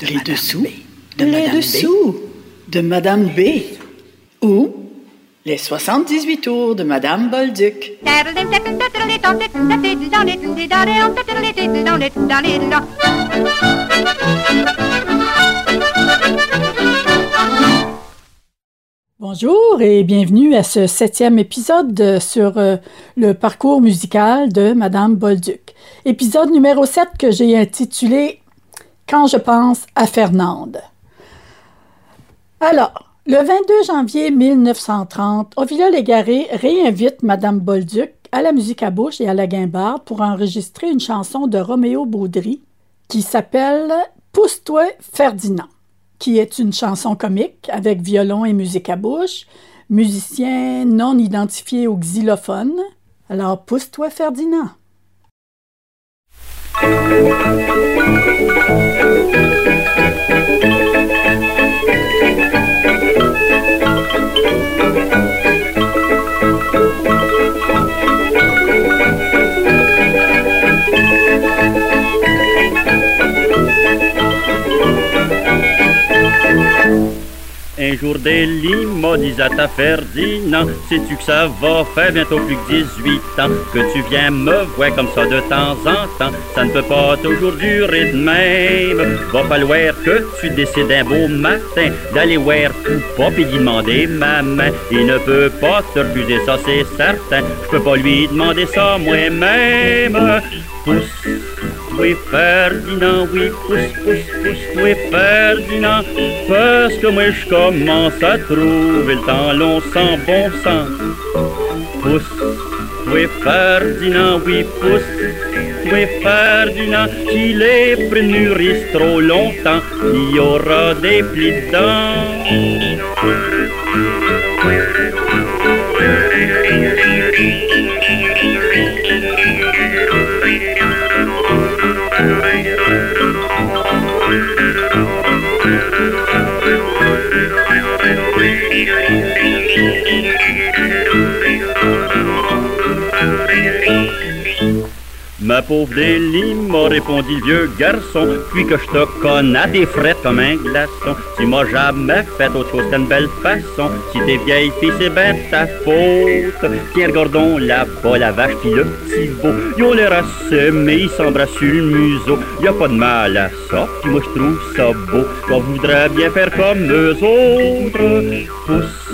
de les dessous, de les dessous de Madame B. Ou les 78 tours de Madame Bolduc. Bonjour et bienvenue à ce septième épisode sur euh, le parcours musical de Madame Bolduc. Épisode numéro 7 que j'ai intitulé Quand je pense à Fernande. Alors, le 22 janvier 1930, Ovila Légaré réinvite Madame Bolduc à la musique à bouche et à la guimbarde pour enregistrer une chanson de Roméo Baudry qui s'appelle Pousse-toi Ferdinand, qui est une chanson comique avec violon et musique à bouche, musicien non identifié au xylophone. Alors, pousse-toi Ferdinand. Un jour des dit à Ferdinand Sais-tu que ça va faire bientôt plus que 18 ans? Que tu viens me voir comme ça de temps en temps? Ça ne peut pas toujours durer de même. Va falloir que tu décides un beau matin D'aller voir tout pop et demander ma main. Il ne peut pas te refuser ça c'est certain. Je peux pas lui demander ça moi-même. Pousse oui Ferdinand, oui, pousse, pousse, pousse, oui Ferdinand, parce que moi je commence à trouver le temps long sans bon sens. Pousse, oui Ferdinand, oui, pousse, oui Ferdinand, si les mûrissent trop longtemps, il y aura des plis dedans. Ma pauvre Délie m'a répondu le vieux garçon, puis que je te connais des frais comme un glaçon. Tu m'as jamais fait autre chose qu'une belle façon. Si t'es vieille fille, c'est ben ta faute. Tiens, regardons là-bas la vache puis le petit beau. Ils ont l'air assez, mais ils s'embrassent sur le museau. Y a pas de mal à ça, puis moi je trouve ça beau. Qu'on voudrait bien faire comme eux autres. Pousse,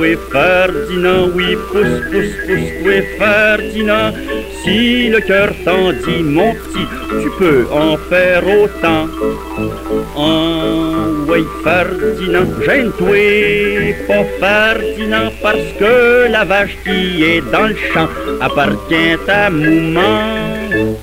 oui Ferdinand, oui, pousse, pousse, pousse, oui Ferdinand. Si le cœur t'en dit, mon petit, tu peux en faire autant. En oui, Ferdinand, gêne-toi, pas Ferdinand, parce que la vache qui est dans le champ appartient à Mouman.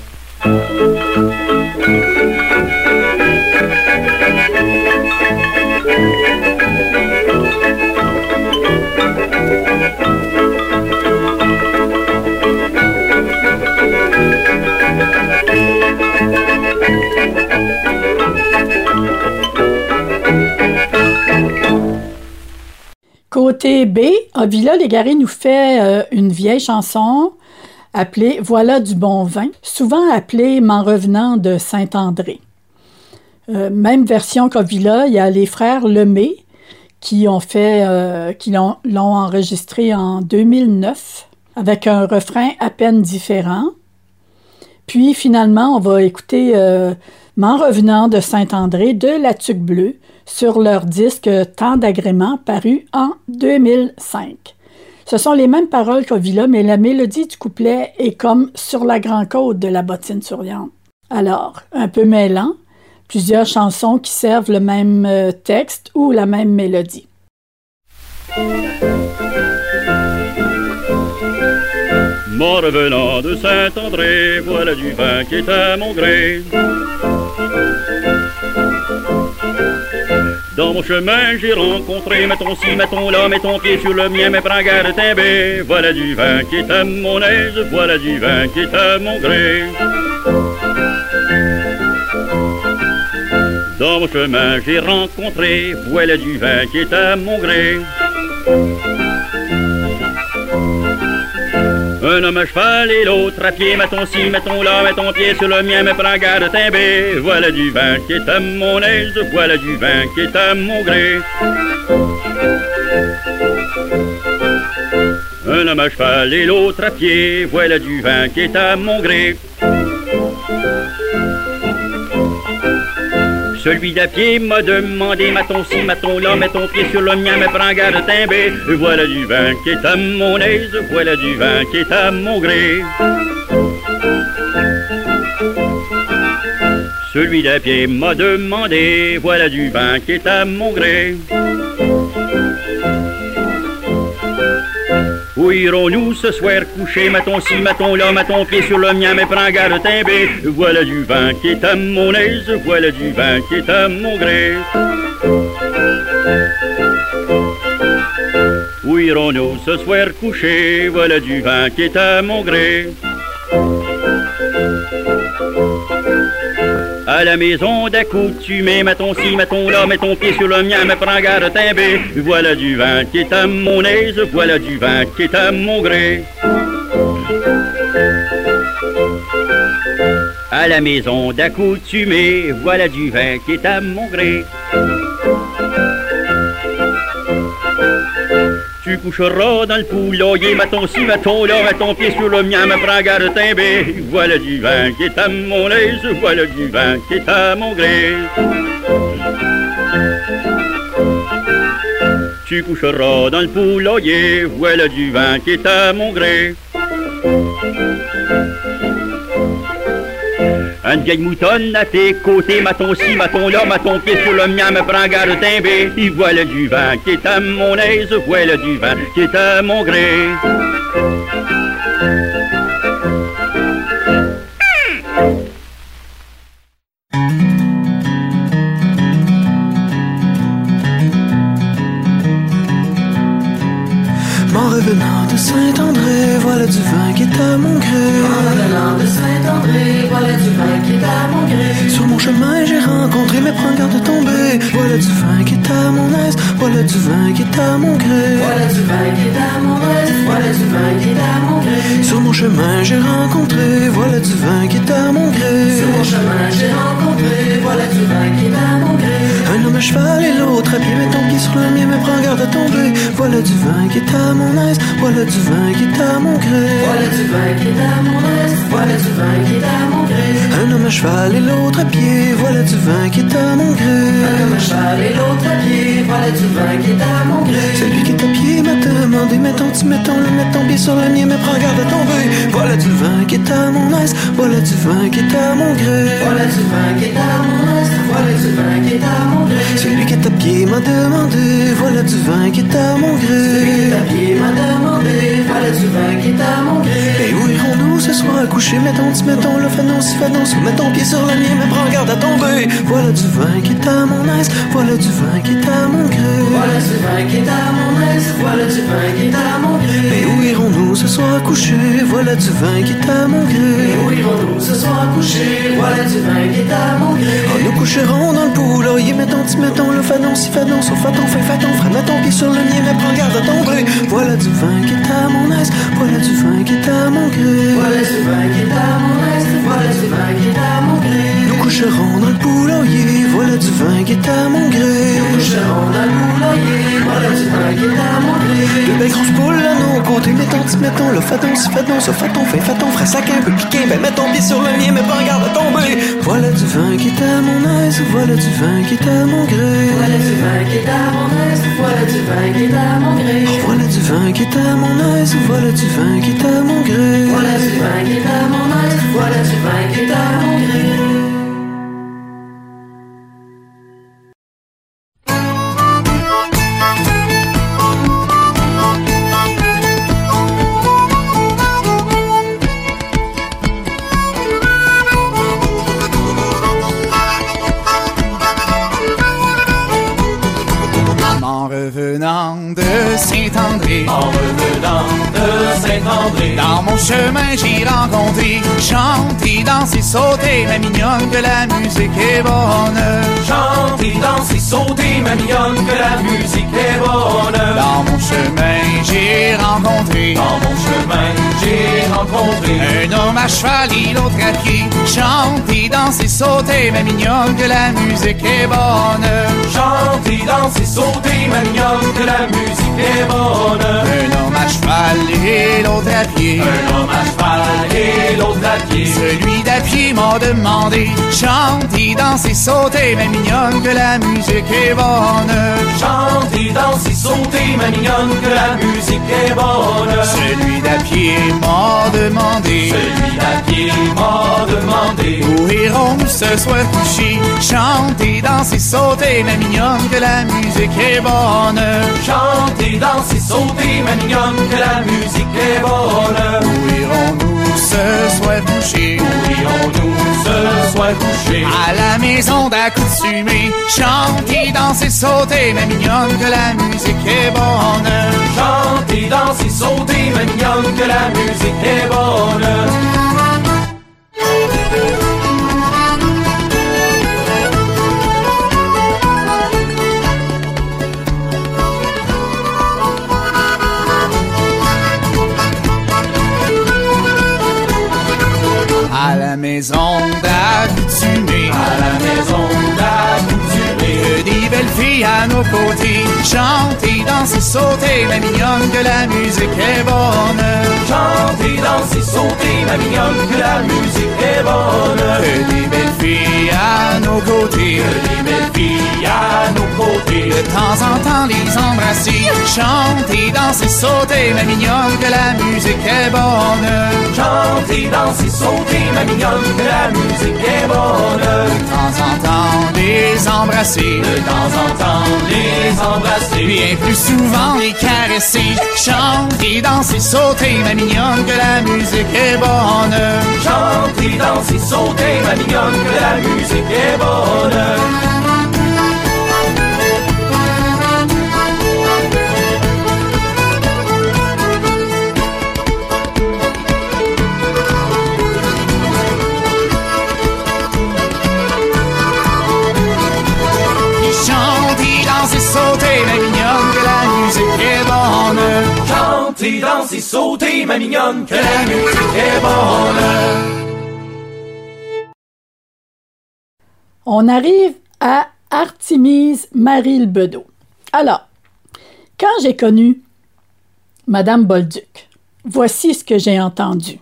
Côté B, Avila Légaré nous fait euh, une vieille chanson appelée Voilà du bon vin, souvent appelée M'en revenant de Saint-André. Euh, même version qu'Avila, il y a les frères Lemay qui ont fait, euh, qui l'ont enregistré en 2009 avec un refrain à peine différent. Puis finalement, on va écouter M'en revenant de Saint-André de La Tuque Bleue sur leur disque Tant d'agréments paru en 2005. Ce sont les mêmes paroles qu'Ovila, mais la mélodie du couplet est comme sur la grande côte de la bottine souriante. Alors, un peu mêlant, plusieurs chansons qui servent le même euh, texte ou la même mélodie. Mon revenant de Saint-André, voilà du vin qui est à mon gré. Dans mon chemin, j'ai rencontré, mettons ci, mettons là, mets ton pied sur le mien, mes bras timbé. Voilà du vin qui est à mon aise, voilà du vin qui est à mon gré. Dans mon chemin, j'ai rencontré, voilà du vin qui est à mon gré. Un homme à cheval et l'autre à pied, mettons ci, mettons là, mets ton pied sur le mien, mais prends garde timber. Voilà du vin qui est à mon aise, voilà du vin qui est à mon gré. Un homme à cheval et l'autre à pied, voilà du vin qui est à mon gré. Celui d'à pied m'a demandé, maton ci, maton là, mets ton pied sur le mien, mais prends garde timber. Voilà du vin qui est à mon aise, voilà du vin qui est à mon gré. Celui d'à pied m'a demandé, voilà du vin qui est à mon gré. Où irons-nous ce soir coucher? Mettons ci, mettons là, mettons pied sur le mien, mais prends garde timber. Voilà du vin qui est à mon aise, voilà du vin qui est à mon gré. Où irons-nous ce soir coucher? Voilà du vin qui est à mon gré. À la maison d'accoutumé, mettons ci, mettons là, mets ton pied sur le mien, mais prends garde timber. Voilà du vin qui est à mon aise, voilà du vin qui est à mon gré. À la maison d'accoutumé, voilà du vin qui est à mon gré. Tu coucheras dans le poulailler, mettons ci, mettons là, mets ton pied sur le mien, me prends garde timber. Voilà du vin qui est à mon aise, voilà du vin qui est à mon gré. Tu coucheras dans le poulailler, voilà du vin qui est à mon gré. Une vieille moutonne à tes côtés, maton ci, maton là, maton pied sur le mien, me prends garde timber. Y voilà du vin qui est à mon aise, voilà du vin qui est à mon gré. À mon gré. Voilà du vin qui est à mon voilà du vin qui est à mon gré. Sur mon chemin, j'ai rencontré, voilà du vin qui est à mon gré. Sur mon chemin, j'ai rencontré, voilà du vin qui est à mon gré. Un homme à cheval et l'autre à pied, mets ton pied sur le mien, mais prends garde à tomber. Voilà du vin qui est à mon aise, voilà du vin qui est à mon gré. Voilà du vin qui est à mon aise, voilà du vin qui est à mon gré. Un homme à cheval et l'autre à pied, voilà du vin qui est à mon gré. Un homme à cheval et l'autre à pied, voilà du vin qui est à mon gré. Celui qui est à pied m'a demandé, mets ton petit mettons le mets ton pied sur le mien, mais prends garde à tomber. Voilà du vin qui est à mon aise, voilà du vin qui est à mon gré. Voilà du vin qui est à mon aise, voilà du vin qui est à mon gré. Celui qui est à pied m'a demandé, voilà du vin qui est à mon gré. Celui qui est à pied m'a demandé, voilà du vin qui est à mon gré. Et où irons-nous ce soir à coucher Mettons, petit mettons le fanon, si fanon, mets ton pied sur le mien, mais prends garde à tomber. Voilà du vin qui est à mon aise, voilà du vin qui est à mon gré. Voilà du vin qui est à mon aise, voilà du vin qui est à mon gré. Et où irons-nous ce soir à coucher Voilà du vin qui est à mon gré. Où irons-nous ce soir à coucher Voilà du vin qui est à mon gré. Oh, coucherons dans le poulailler, mettons, petit mettons le fanon, si fanon, sauf faton, fait faton, mets ton pied sur le mien, mais prends garde à tomber. Voilà du vin qui est à mon aise, voilà du vin qui est à mon gré. Voilà du vin qui est à mon aise, voilà du vin qui est à mon gré. Nous coucherons dans le poulailler, voilà du vin qui est à mon gré. Nous coucherons dans le poulailler, voilà du vin qui est à mon gré. De belles grosses poules à nos côtés, mettons, petit mettons le faton, si faton, sauf faton, fait faton, frère, sac un peu piqué, ben mets ton pied sur le mien, mais prends garde à tomber. Voilà du vin qui est à mon aise, voilà du vin qui est à mon gré. Voilà du vin qui est à mon aise, voilà du vin qui est à mon gré. Voilà du vin qui est à mon aise, voilà du vin qui est à mon gré. Voilà du vin qui est à mon aise, voilà du vin qui est à mon gré. Chemin j'ai rencontré, chanté, dansé, sauté, la mignonne que la musique est bonne. chanter, danser, sauter, ma mignonne, que la musique est bonne. Dans mon chemin j'ai rencontré, Dans mon Un homme à cheval et l'autre à pied, chante et danse et saute, mais mignonne que la musique est bonne. Chante et danse et sauter, ma mignonne, que la musique est bonne. Un homme à cheval et l'autre à pied. Un homme à cheval et l'autre à pied. Celui d'à pied m'a demandé, chante et danse et saute, mais mignonne que la musique est bonne. Chante et danse et sauter, ma mignonne, que la musique est bonne. Celui d'à pied m'a demandé, Celui d'à pied m'a demandé. où irons ce soir coucher, chante et danse et saute, mais mignonne que la musique est bonne. Chante et danse et sauter, ma mignonne, que la musique est bonne. Où irons-nous ce soir coucher? Où irons-nous ce soir coucher? À la maison d'accoutumée, chante et danse et sauter, mais mignonne que la musique est bonne. Chante et danse et sauter, ma mignonne, que la musique est bonne. Nos côtés, chante et danse et sauter, mais mignonne que la musique est bonne. Chante et danse et sauter, ma mignonne, que la musique est bonne. Que des belles filles à nos côtés, Les belles filles à nos côtés. de temps en temps les embrasser, chante et danse et sauter, mais mignonne que la musique est bonne. Chante et danse et sauter, ma mignonne, que la musique est bonne. De temps en temps les embrasser, De temps en temps, les embrasser. bien plus souvent les caresser, chante et danse et sauter, mais mignonne que la musique est bonne. Chante et danse et sauter, ma mignonne, que la musique est bonne. On arrive à Artemise Marie Lebedeau. Alors, quand j'ai connu Madame Bolduc, voici ce que j'ai entendu.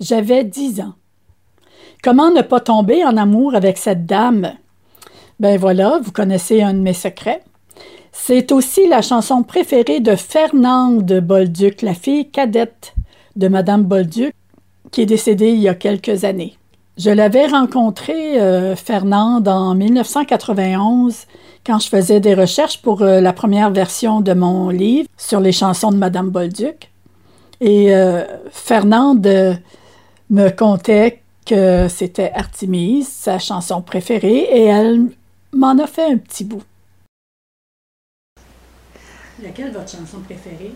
J'avais 10 ans. Comment ne pas tomber en amour avec cette dame? Ben voilà, vous connaissez un de mes secrets. C'est aussi la chanson préférée de Fernande Bolduc, la fille cadette de Madame Bolduc, qui est décédée il y a quelques années. Je l'avais rencontrée, euh, Fernande, en 1991, quand je faisais des recherches pour euh, la première version de mon livre sur les chansons de Madame Bolduc. Et euh, Fernande euh, me contait que c'était Artemise, sa chanson préférée, et elle m'en a fait un petit bout. Laquelle votre chanson préférée?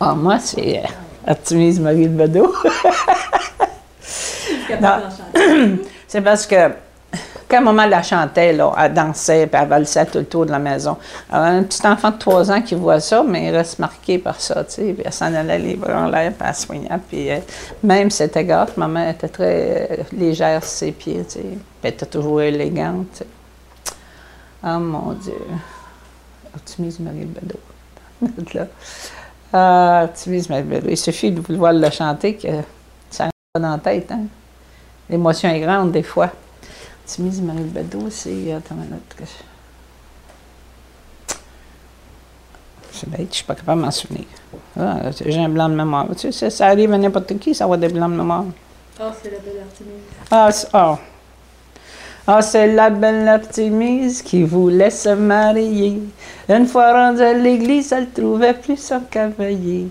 Ah, moi, c'est euh, Artemise Marie de Bedeau. C'est parce que quand maman la chantait, là, elle dansait puis elle valsait tout le tour de la maison. Alors, un petit enfant de 3 ans qui voit ça, mais il reste marqué par ça, tu sais. Puis elle s'en allait les bras en l'air, puis elle soignait. Puis euh, même si c'était gâte, maman était très euh, légère sur ses pieds, tu sais. Puis elle était toujours élégante, tu sais. Oh mon Dieu. Artemise Marie de Bedeau. Ah, Marie Bedeau. Il suffit de vouloir le chanter que ça rentre dans la tête, hein. L'émotion est grande des fois. Timise Marie Bedeau, c'est. Attends une minute. C'est bête, je suis pas capable de m'en souvenir. Ah, J'ai un blanc de mémoire. Tu sais, ça arrive à n'importe qui, ça va des blancs de mémoire. Ah, c'est la belle Artemise. Ah, c'est ah. Ah, c'est la belle Artemise qui voulait se marier. Une fois rendue à l'église, elle trouvait plus son cavalier.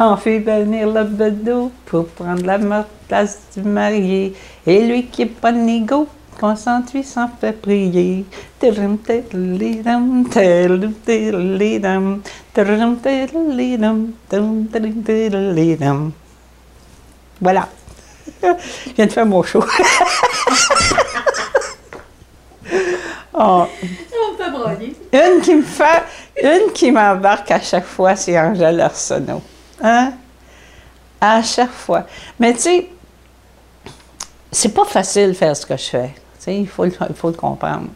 On fait venir le bedeau pour prendre la place du marié. Et lui qui est pas négo, consenti s'en fait prier. Voilà. Je viens de faire mon show. Oh. Une qui me fait, une qui m'embarque à chaque fois, c'est Angèle Arsenault. Hein? À chaque fois. Mais tu sais, c'est pas facile de faire ce que je fais. Tu sais, il faut, le- il faut le comprendre.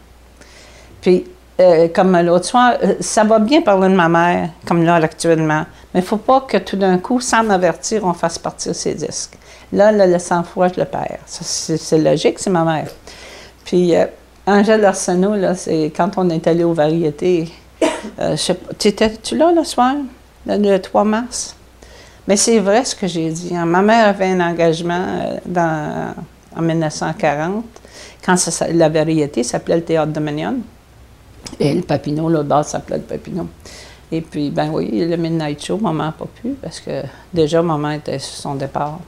Puis, euh, comme l'autre soir, euh, ça va bien parler de ma mère, comme là, actuellement. Mais il ne faut pas que tout d'un coup, sans m'avertir, on fasse partir ses disques. Là, là, le sang-froid, je le perds. C'est logique, c'est ma mère. Puis, euh, Angèle Arsenault, là, c'est quand on est allé aux variétés. Euh, T'étais-tu là le soir, le, le 3 mars? Mais c'est vrai ce que j'ai dit. hein. Ma mère avait un engagement euh, dans, en 1940, quand la variété s'appelait le Théâtre Dominion. Et le Papineau, l'autre base s'appelait le Papineau. Et puis, ben oui, le Midnight Show, maman n'a pas pu, parce que déjà, maman était sur son départ.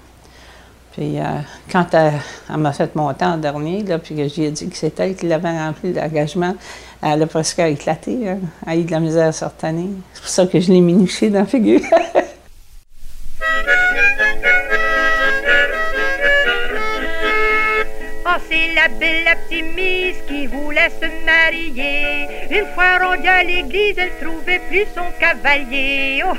Puis, euh, quand elle, elle m'a fait monter en dernier, là, puis que j'ai dit que c'était elle qui l'avait rempli l'engagement, elle a presque éclaté. Hein. Elle a eu de la misère à retenir. C'est pour ça que je l'ai miniché dans la figure. c'est la belle optimiste qui voulait se marier. Une fois rendue à l'église, elle trouvait plus son cavalier. Oh,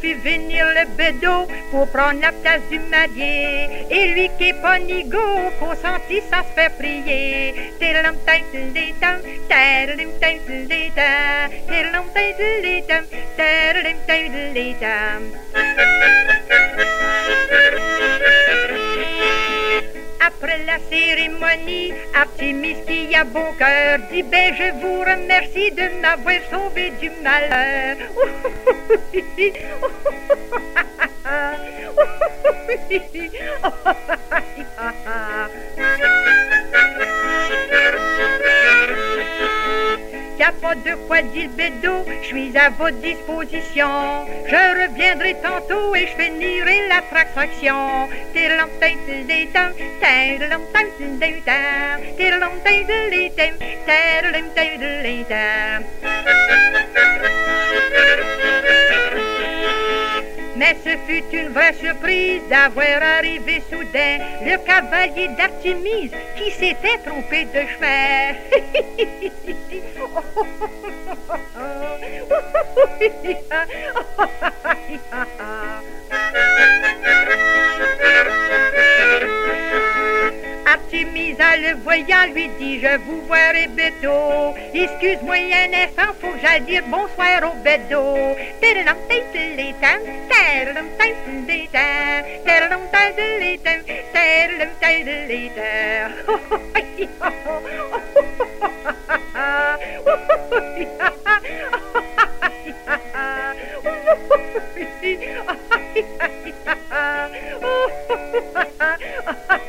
Fit venir le bedeau pour prendre la place du marié. Et lui qui est pas nigo, consentit sans se faire prier. La cérémonie, Artemis qui a bon cœur dit ben je vous remercie de m'avoir sauvé du malheur. A pas de quoi dire bédo, je suis à votre disposition. Je reviendrai tantôt et je finirai la traction. Mais ce fut une vraie surprise d'avoir arrivé soudain le cavalier d'Artémise qui s'était trompé de chemin. Le voyant, lui dit Je vous verrai bientôt. Excuse-moi un instant, faut que j'aille dire bonsoir au bédo.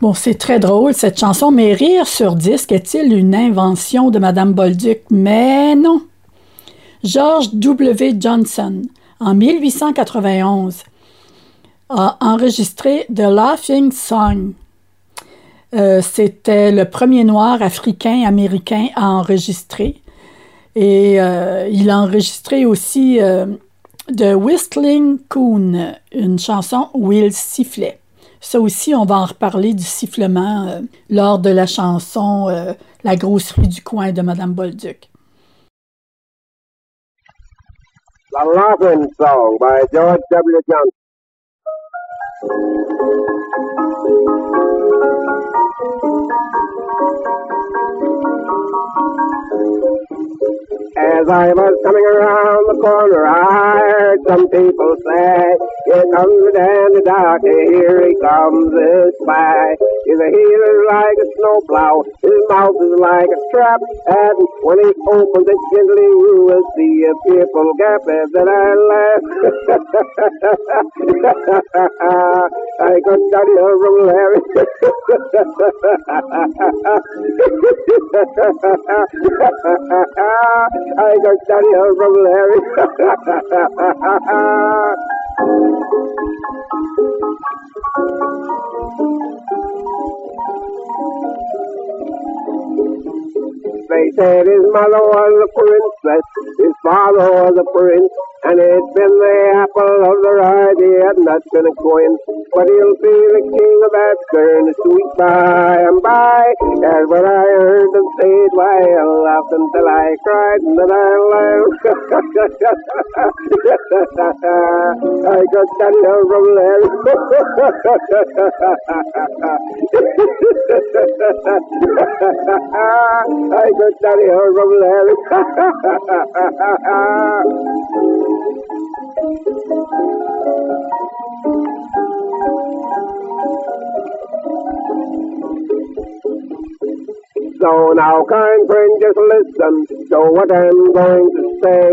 Bon, c'est très drôle cette chanson, mais rire sur disque est-il une invention de Madame Bolduc? Mais non. George W. Johnson, en 1891, a enregistré The Laughing Song. Euh, C'était le premier noir africain-américain à enregistrer. Et euh, il a enregistré aussi euh, The Whistling Coon, une chanson où il sifflait. Ça aussi, on va en reparler du sifflement euh, lors de la chanson euh, La grosserie du coin de Madame Bolduc. The Song by George W. Johnson. As I was coming around the corner, I heard some people say, Here comes the dandy doctor, here he comes this way. His heel is like a snowplow, his mouth is like a trap, and when he opens it gently, you will see a fearful gap and then I laugh. I got Johnny from Larry. I got Johnny from Larry. Thank you. They said his mother was a princess, his father was a prince, and it's been the apple of their eye, they had not been a coin. But he'll be the king of Asgard, sweet by and by. That's what I heard them say it, why I laughed until I cried, and then I laughed. I got that here from Larry. I got that here from Larry. So now, kind friend, just listen to what I'm going to say.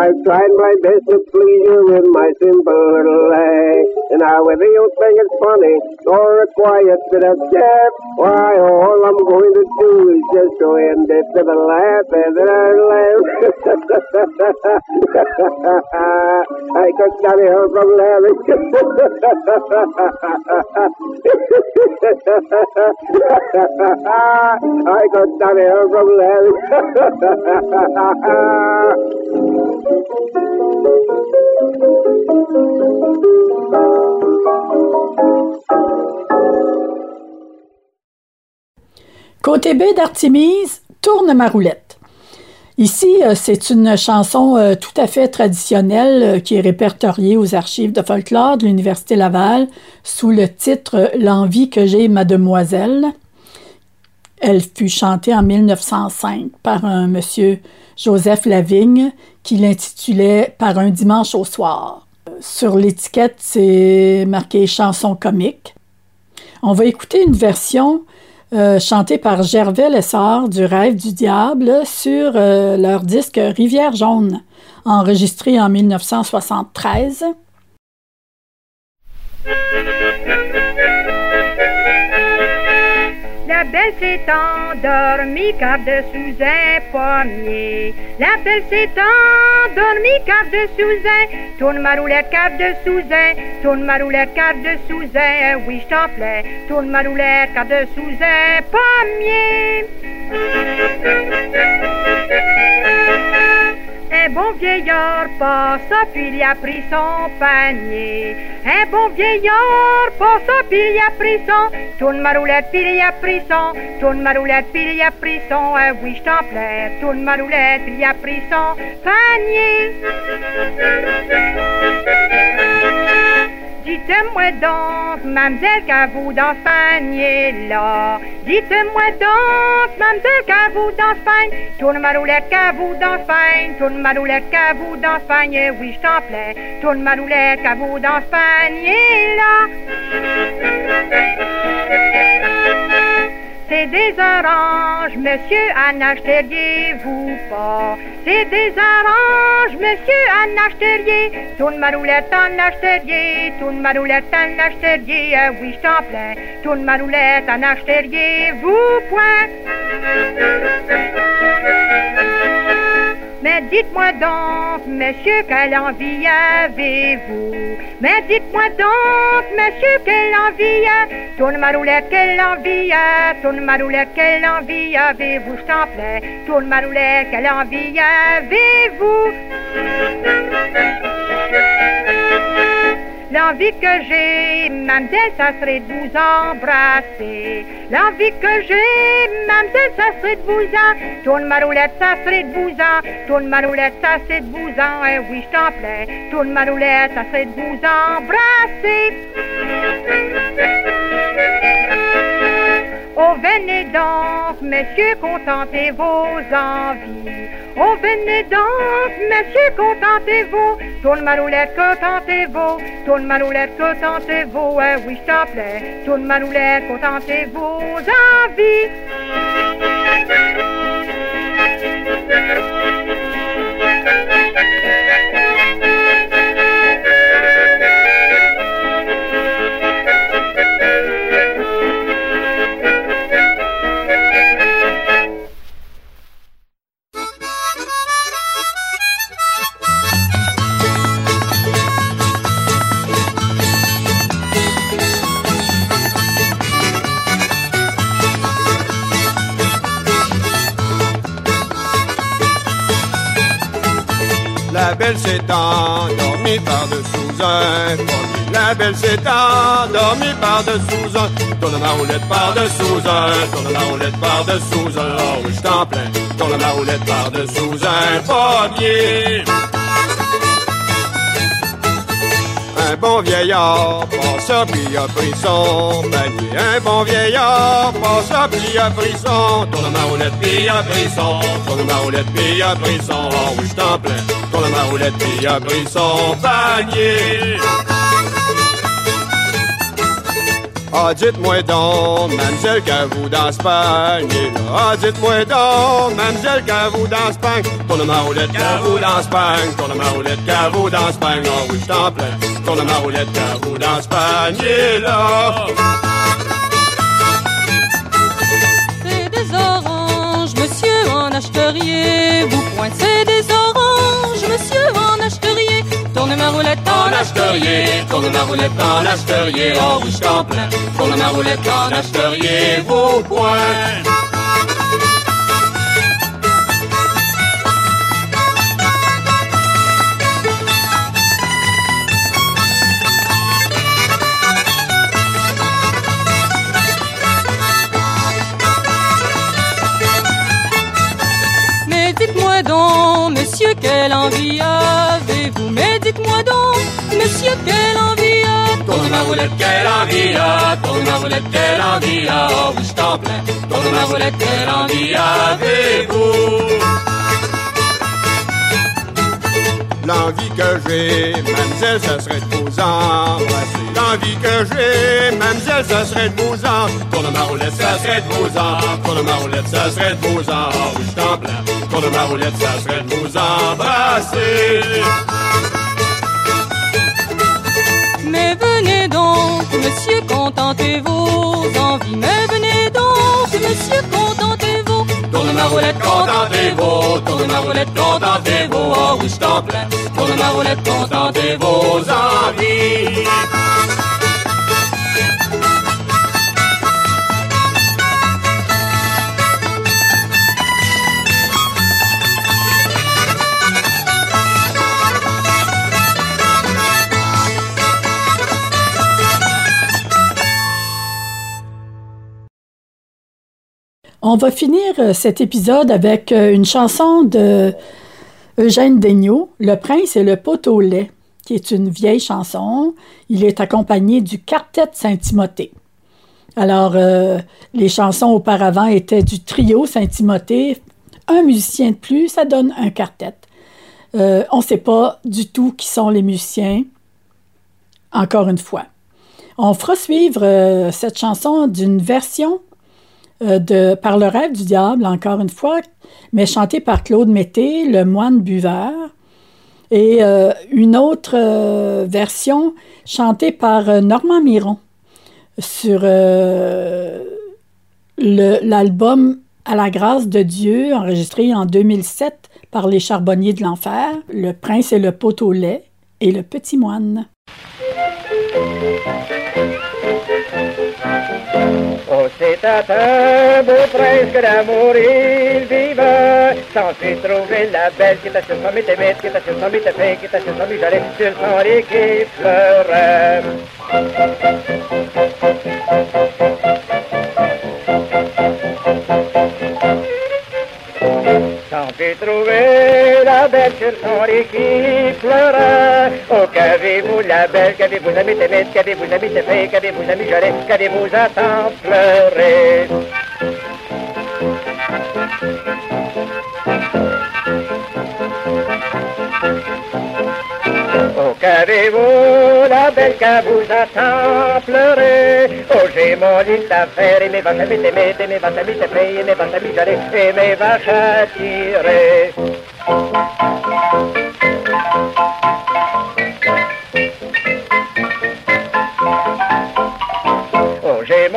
I've tried my best to please you with my simple little lay. And now, whether you think it's funny or a quiet bit of chaff, why, all I'm going to do is just to end it with a laugh and then I laugh. I got that here from Larry. Côté B d'Artémise, tourne ma roulette. Ici, euh, c'est une chanson euh, tout à fait traditionnelle euh, qui est répertoriée aux archives de folklore de l'Université Laval sous le titre L'envie que j'ai, mademoiselle. Elle fut chantée en 1905 par un monsieur Joseph Lavigne qui l'intitulait Par un dimanche au soir. Sur l'étiquette, c'est marqué chanson comique. On va écouter une version euh, chantée par Gervais Lessard du Rêve du Diable sur euh, leur disque Rivière Jaune, enregistré en 1973. Belle s'est endormie car dessous un pommier. La belle s'est endormie car dessous un. Tourne ma roulette car dessous un. Tourne ma roulette car dessous un. Oui, je t'en plais. Tourne ma roulette car dessous un pommier. Un bon vieillard passa, puis il a pris son panier. Un bon vieillard passa, puis il a pris son. Tourne ma roulette, puis il a pris son. Tourne ma roulette, puis il a pris son. Ah oui, je t'en plais. Tourne ma roulette, puis il a pris son panier. Dites-moi donc, mademoiselle, qu'avez-vous dans ce panier-là? Dites-moi donc, mademoiselle, qu'avez-vous dans ce panier? Tourne ma roulette, qu'avez-vous dans ce panier? Tourne ma roulette, qu'avez-vous dans ce panier? Oui, je t'en plais. Tourne ma roulette, qu'avez-vous dans ce panier-là? C'est des oranges, monsieur, en achèteriez-vous pas? C'est des oranges, monsieur, en achèteriez. Tourne ma roulette, en achèteriez. Tourne ma roulette, en achèteriez. Ah oui, je t'en plains. Tourne ma roulette, en achèteriez-vous point? Mais dites-moi donc, monsieur, quelle envie avez-vous? Mais dites-moi donc, monsieur, quelle envie a? Tourne ma roulette, quelle envie a? Tourne ma roulette, quelle envie avez-vous? Je t'en plains. Tourne ma roulette, quelle envie avez-vous? L'envie que j'ai, mademoiselle, ça serait de vous embrasser. L'envie que j'ai, mademoiselle, ça serait de vous en. Tourne ma roulette, ça serait de vous en. Tourne ma roulette, ça serait de vous en. Eh oui, je t'en plains. Tourne ma roulette, ça serait de vous embrasser. Oh, venez donc, messieurs, contentez vos envies. Oh, venez donc, messieurs, contentez-vous. Tourne ma roulette, contentez-vous. Tourne ma roulette, contentez-vous. Eh oui, je t'en plais. Tourne ma roulette, contentez La belle s'est endormie par-dessous un pommier. La belle s'est endormie par-dessous un. Tourne ma roulette par-dessous un. Tourne ma roulette par-dessous un. Oh je t'en plains. Tourne ma roulette par-dessous un pommier. Un bon vieillard passa puis a pris son panier. Un bon vieillard passa puis a pris son. Tourne ma roulette puis a pris son. Tourne ma roulette puis a pris son. Je t'en plains. Tourne ma roulette puis a pris panier. Ah, dites-moi donc, mademoiselle, ce panier là? Ah, dites-moi donc, mademoiselle, qu'avez-vous dans ce panier? Tourne ma roulette, qu'avez-vous dans ce panier? Tourne ma roulette, qu'avez-vous dans ce panier? Oh oui, je t'en. Tourne ma roulette, qu'avez-vous dans ce panier? C'est des oranges, monsieur, en achèteriez-vous point? C'est des oranges, monsieur, en achèteriez. Tourne ma roulette en achèteriez, tourne ma roulette en achèteriez. Oh oui, je t'en plains. Tourne ma roulette en achèteriez-vous point? Mais quelle envie avez-vous? Mais dites-moi donc, monsieur, quelle envie avez-vous? Tourne ma roulette, quelle envie Tourne ma roulette, quelle envie Oh oui, je t'en plains. Tourne ma roulette, quelle envie avez-vous? L'envie que j'ai, mademoiselle, ce serait de vous embrasser. L'envie que j'ai, mademoiselle, ce serait de vous en. Tourne ma roulette, ça serait de vous en. Tourne ma roulette, ça serait de vous en. Oh oui, je t'en plains. Tourne ma roulette, ça serait de vous embrasser. Mais venez donc, monsieur, contentez vos envies. Mais venez donc, monsieur, contentez-vous. Tourne ma roulette, contentez-vous. Tourne ma roulette, contentez-vous. Oh oui, je t'en plains. Tourne On va finir euh, cet épisode avec euh, une chanson de Eugène Daigneault, Le prince et le pot au lait, qui est une vieille chanson. Il est accompagné du quartet Saint-Timothée. Alors, euh, les chansons auparavant étaient du trio Saint-Timothée. Un musicien de plus, ça donne un quartet. On ne sait pas du tout qui sont les musiciens, encore une fois. On fera suivre cette chanson d'une version euh, de Par le rêve du diable, encore une fois, mais chantée par Claude Mété, le moine buveur, et euh, une autre euh, version chantée par Normand Miron sur l'album À la grâce de Dieu, enregistré en 2007 par les Charbonniers de l'Enfer, Le prince et le pot au lait et le petit moine. Oh, c'était un beau prince que d'amour il vivait. Sans s'y trouver la belle qui était sur son métémètre, qui était sur son météphé, qui était sur son mijolet, sur son lit qui pleurait. Sans s'y trouver la belle sur son lit qui pleure. Oh, qu'avez-vous la belle, qu'avez-vous la métémètre, qu'avez-vous la météfée, qu'avez-vous la mijolet, qu'avez-vous à tant pleurer. Oh, qu'avez-vous la belle qu'à vous attend pleurer Oh, j'ai mon lit à faire et mes vaches à m'étemer, et mes vaches à et mes vaches à mijoler, et mes vaches à tirer. Oh, et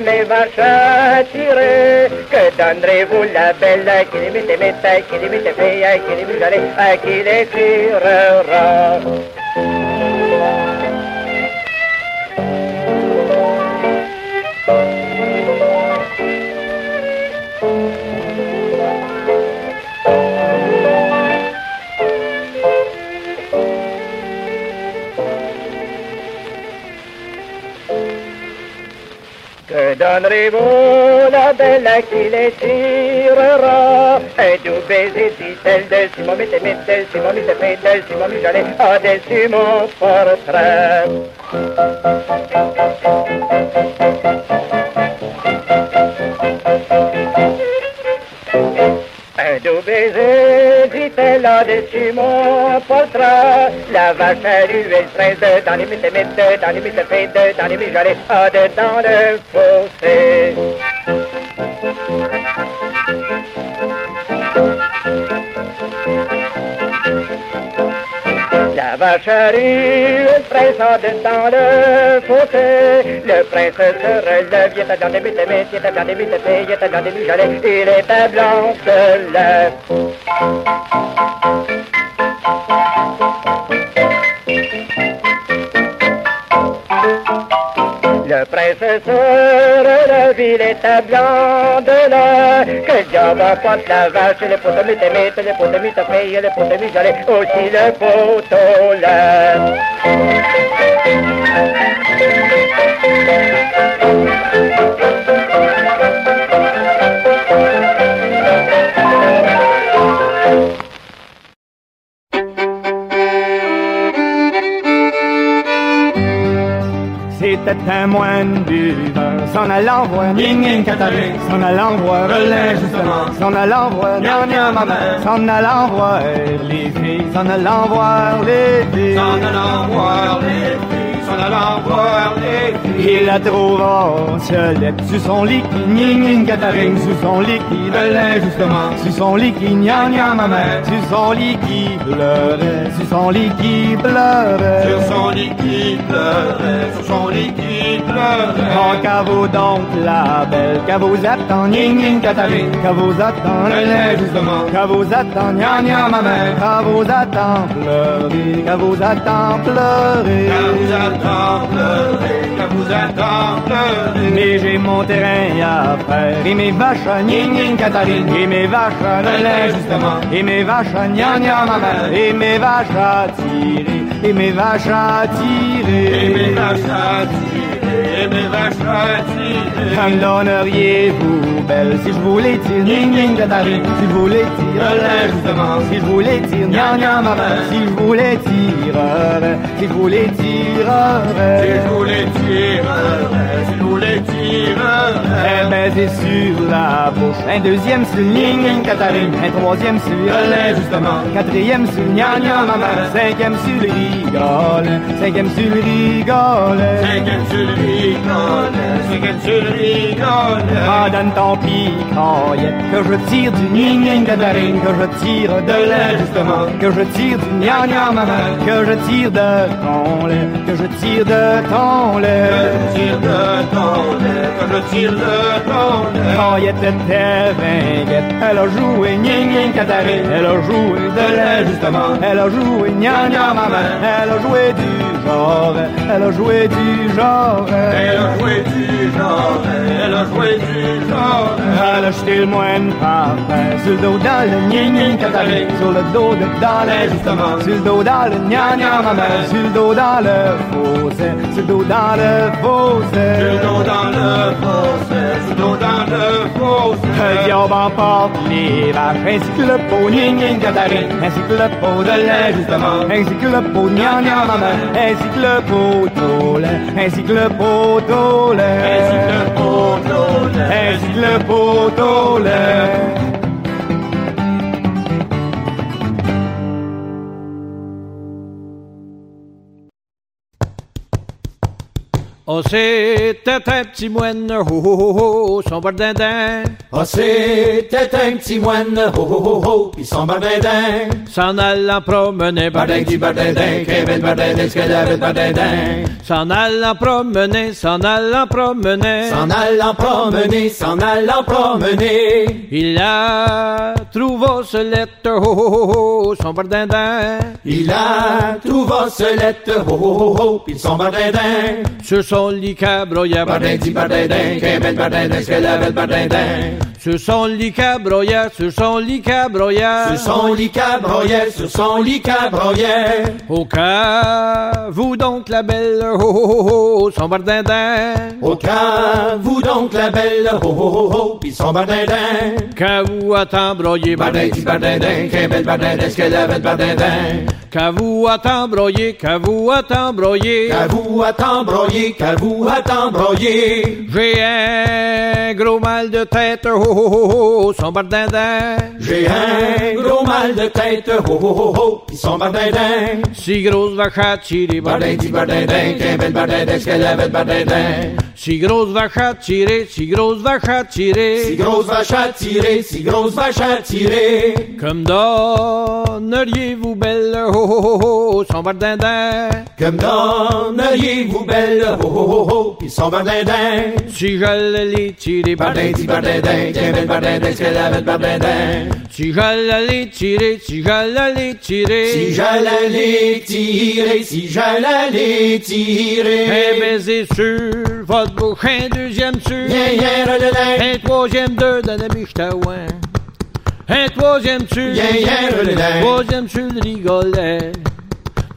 mes vaches à. Que donnerez-vous la belle qui les mette, mette, à qui les mette, fait, à qui les mijoler, à qui les tirera? Que donnerez-vous la belle à qui les tirera Un doux baiser, dit-elle, dessus mon métémite, dessus mon métémite, dessus mon mijolet, ah, dessus dit-elle, là-dessus mon. La vache à ruelle fraise, dans les métémites, dans les météfides, dans les mijolets, ah, dedans le fossé. La vache à ruelle fraise, ah, dedans le fossé. Le prince se relève, il est à dans les métémites, il est à dans les météfides, il dans les mijolets, il à blanc de le préfesseur de ville est blonde, que diable pas la vache, le poteau mit émette, le poteau mit paye, le poteau mit j'allais aussi le poteau là. C'était un moine buveur, s'en allant voir Ning Ning Catherine, s'en allant voir Relais justement, s'en allant voir Nya Nya ma mère, s'en allant voir les filles, s'en allant voir les filles, s'en allant voir les filles, s'en allant voir les filles. Il la trouva seulette sur son lit, Ning Ning Catherine, sur son lit qui Relais justement, sur son lit qui Nya Nya ma mère, sur son lit qui pleurait, sur son lit qui pleurait, sur son lit qui pleurait, sur son lit qui pleurait. Qu'à vous donc la belle, vous attend, Ning Ning Catherine, vous attend, Relais justement, vous attend, Nya Nya ma mère, vous attend pleurer, vous attend pleurer, vous attend qu'à vous attend pleurer. Mais j'ai mon terrain à faire, et mes vaches à Ning Catherine, et mes vaches à Relais justement, et mes vaches à Nya ma mère, et mes vaches à tirer, et mes vaches à tirer, et mes vaches à tirer, et mes vaches à tirer. Quand me donneriez-vous belle si je voulais tirer, Ning Catherine, si je voulais justement, si je voulais tirer, Nya Nya ma mère, si je voulais tirer, si je voulais tirer, si je voulais tirer, si je voulais tirer. Ben c'est sur la bouche, un deuxième sur Catherine, un troisième sur Relais justement, quatrième sur Nya Nya ma mère, cinquième sur le rigole, cinquième sur le rigole, cinquième sur le rigole, cinquième sur le rigole. Donne ton picaillette, que je tire du Ning Catherine, que je tire de lait justement, que je tire du Nya Nya ma mère, que je tire de ton lait, que je tire de ton lait, que je tire de ton lait, ton lait. Caillette était vinguette, elle a joué Ning Ning Catherine, elle a joué de lait justement, elle a joué Nya Nya ma mère, elle a joué genre, elle a joué du genre. Elle a joué du genre, elle a joué du genre. Elle a jeté le moine par sur le dos dans le gna sur le dos de dans le justement, sur le dos dans le gna gna ma mère, sur le dos dans le fossé, sur le dos dans le fossé, sur le dos dans le fossé, sur le dos dans le fossé. Le diable emporte les vaches, ainsi que le pot gna gna catarique, ainsi que le pot de ainsi que le pot gna gna ma mère, ainsi que le pot au lait, ainsi que le pot au lait, ainsi que le pot au lait, ainsi que le pot Oh, c'était un petit moine, ho ho ho ho, son bardindin. Oh, c'était un petit moine, ho ho ho ho, pis son bardindin. S'en allant promener, bardin du bardindin, Kevin bardindin, Skedavid bardindin. S'en allant promener, s'en allant promener. S'en allant promener, s'en allant promener. Il a trouvé ce lettre, ho ho ho ho, son bardindin. Il a trouvé ce lettre, ho ho ho ho, pis son bardindin. Sur son lit cabroya, bardin du bardindin, Kevin bardindin, Skedavid bardindin. Sur son lit cabroya, sur son lit cabroya. Sur son lit cabroya, sur son lit cabroya. Au cas, vous donc la belle, ho ho ho ho, son bardindin. Au cas, vous donc la belle, ho ho ho ho, pis son bardindin. Qu'à vous attend broyer, bardin du bardindin, Kevin bardindin, Skedavid bardindin. Qu'à vous attend broyer, qu'à vous attend broyer. Qu'à vous attend broyer, qu'à vous attend broyer. J'ai un gros mal de tête, ho ho ho ho, son bardindin. J'ai un gros mal de tête, ho ho ho ho, pis son bardindin. Si grosse vache à tirer, bardin du bardindin, Kevin bardindin, Skedavid bardindin. Si grosse vache à tirer, si grosse vache à tirer. Si grosse vache à tirer, si grosse vache à tirer. Comme donneriez-vous belle, ho ho ho ho, son bardindin. Comme donneriez-vous belle, ho ho ho pis son bardindin. Si j'allais les tirer, bardin du bardindin, bardindin, Skedavid bardindin. Si j'allais les tirer, si j'allais les tirer. Si j'allais les tirer, si j'allais les tirer. Un baiser sur votre bouche, un deuxième sur. Un troisième deux dans la. Un troisième sur. Troisième sur le rigolet.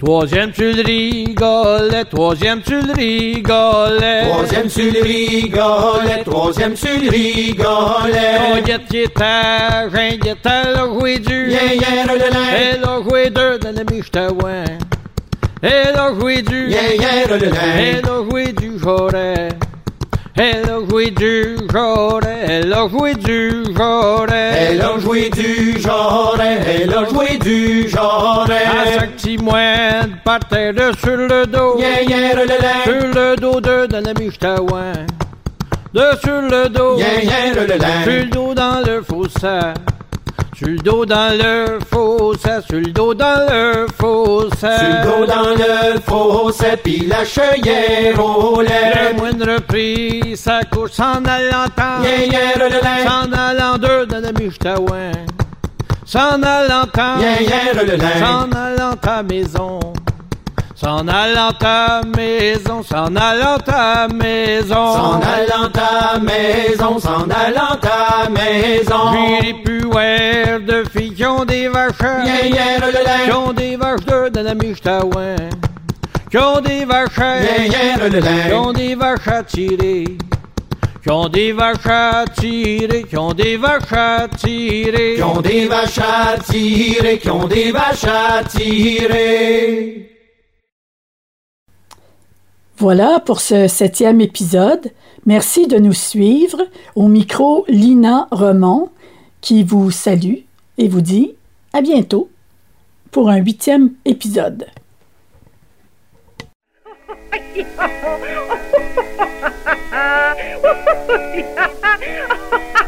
Troisième sur le rigolet, troisième sur le rigolet. Troisième sur le rigolet, troisième sur le rigolet. On guette guitare, un guitare, elle a joué du. Yeah, yeah, Elle a joué deux dans la michtaouin. Elle a joué du. Yeah, yeah, Elle a joué du joret. Elle a joué du joret, elle a joué du joret. Elle a joué du joret, elle a joué du joret. À chaque petit moine par terre sur le dos. Yeah, yeah, Sur le dos de la michtaouin. De sur le dos. Yeah, yeah, Sur le dos dans le fossé. Sur le dos dans le fossé, sur le dos dans le fossé. Sur le dos dans le fossé, pis la chaudière au lait. Le moindre prix, sa course s'en allant tant. Yeah, yeah, S'en allant deux dans la michtaouin. S'en allant tant. Yeah, yeah, S'en allant ta maison. S'en allant ta maison, s'en allant ta maison. S'en allant ta maison, s'en allant ta maison. J'ai pu voir de filles qui ont des vaches. Yeah, yeah, Qui ont des vaches de michtaouin. Qui ont des vaches. Yeah, Qui ont des vaches à tirer. Qui ont des vaches à tirer, qui ont des vaches à tirer. Qui ont des vaches à tirer, qui ont des vaches à tirer. Voilà pour ce septième épisode. Merci de nous suivre. Au micro, Lina Remond, qui vous salue et vous dit à bientôt pour un huitième épisode.